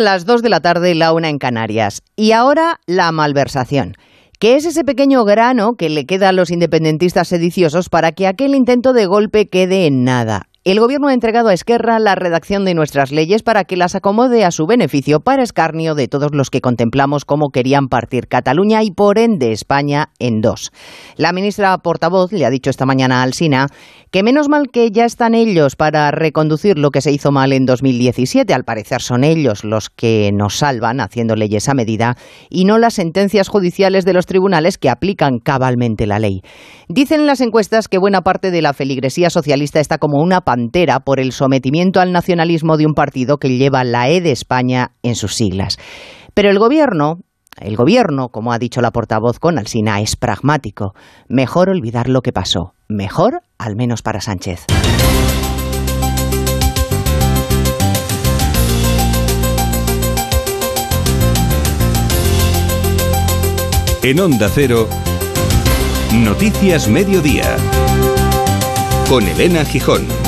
Las 2 de la tarde, la una en Canarias. Y ahora la malversación. ¿Qué es ese pequeño grano que le queda a los independentistas sediciosos para que aquel intento de golpe quede en nada? El Gobierno ha entregado a Esquerra la redacción de nuestras leyes para que las acomode a su beneficio para escarnio de todos los que contemplamos cómo querían partir Cataluña y por ende España en dos. La ministra portavoz le ha dicho esta mañana al SINA que menos mal que ya están ellos para reconducir lo que se hizo mal en 2017. Al parecer son ellos los que nos salvan haciendo leyes a medida y no las sentencias judiciales de los tribunales que aplican cabalmente la ley. Dicen las encuestas que buena parte de la feligresía socialista está como una pantera por el sometimiento al nacionalismo de un partido que lleva la E de España en sus siglas. Pero el gobierno, el gobierno, como ha dicho la portavoz con Alsina, es pragmático. Mejor olvidar lo que pasó. Mejor, al menos para Sánchez. En Onda Cero, Noticias Mediodía, con Elena Gijón.